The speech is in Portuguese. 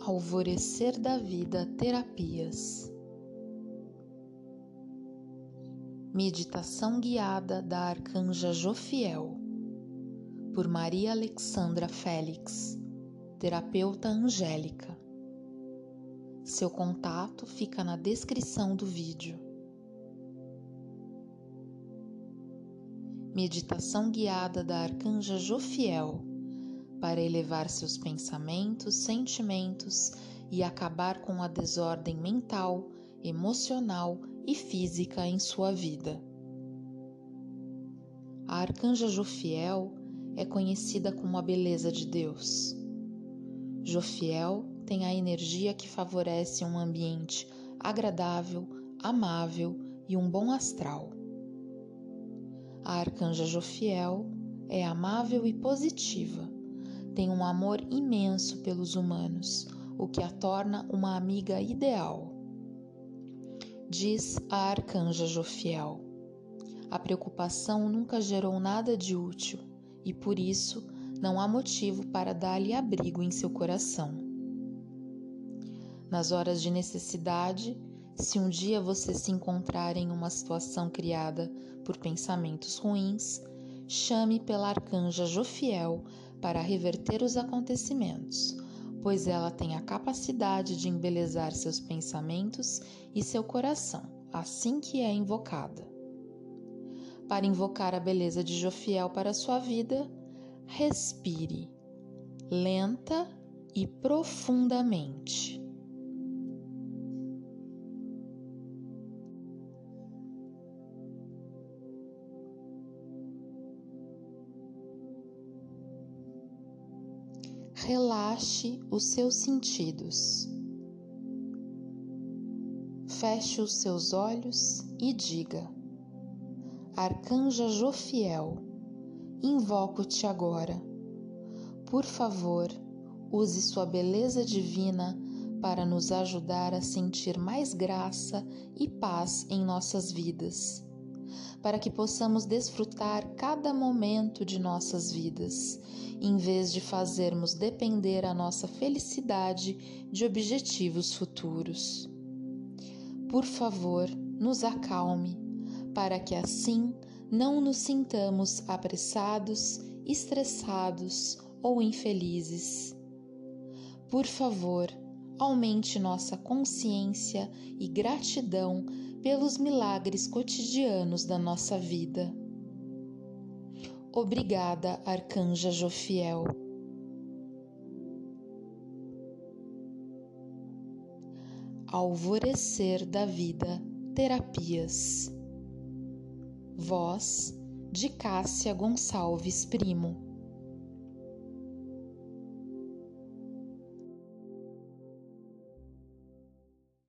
Alvorecer da Vida Terapias Meditação guiada da Arcanja Jofiel por Maria Alexandra Félix, terapeuta angélica. Seu contato fica na descrição do vídeo. Meditação guiada da Arcanja Jofiel para elevar seus pensamentos, sentimentos e acabar com a desordem mental, emocional e física em sua vida. A arcanja Jofiel é conhecida como a beleza de Deus. Jofiel tem a energia que favorece um ambiente agradável, amável e um bom astral. A arcanja Jofiel é amável e positiva tem um amor imenso pelos humanos, o que a torna uma amiga ideal. Diz a arcanja Jofiel: A preocupação nunca gerou nada de útil e por isso não há motivo para dar-lhe abrigo em seu coração. Nas horas de necessidade, se um dia você se encontrar em uma situação criada por pensamentos ruins, chame pela arcanja Jofiel para reverter os acontecimentos, pois ela tem a capacidade de embelezar seus pensamentos e seu coração, assim que é invocada. Para invocar a beleza de Jofiel para sua vida, respire lenta e profundamente. Relaxe os seus sentidos. Feche os seus olhos e diga: Arcanja Jofiel, invoco-te agora. Por favor, use sua beleza divina para nos ajudar a sentir mais graça e paz em nossas vidas, para que possamos desfrutar cada momento de nossas vidas em vez de fazermos depender a nossa felicidade de objetivos futuros. Por favor, nos acalme, para que assim não nos sintamos apressados, estressados ou infelizes. Por favor, aumente nossa consciência e gratidão pelos milagres cotidianos da nossa vida. Obrigada, Arcanja Jofiel. Alvorecer da Vida Terapias. Voz de Cássia Gonçalves Primo.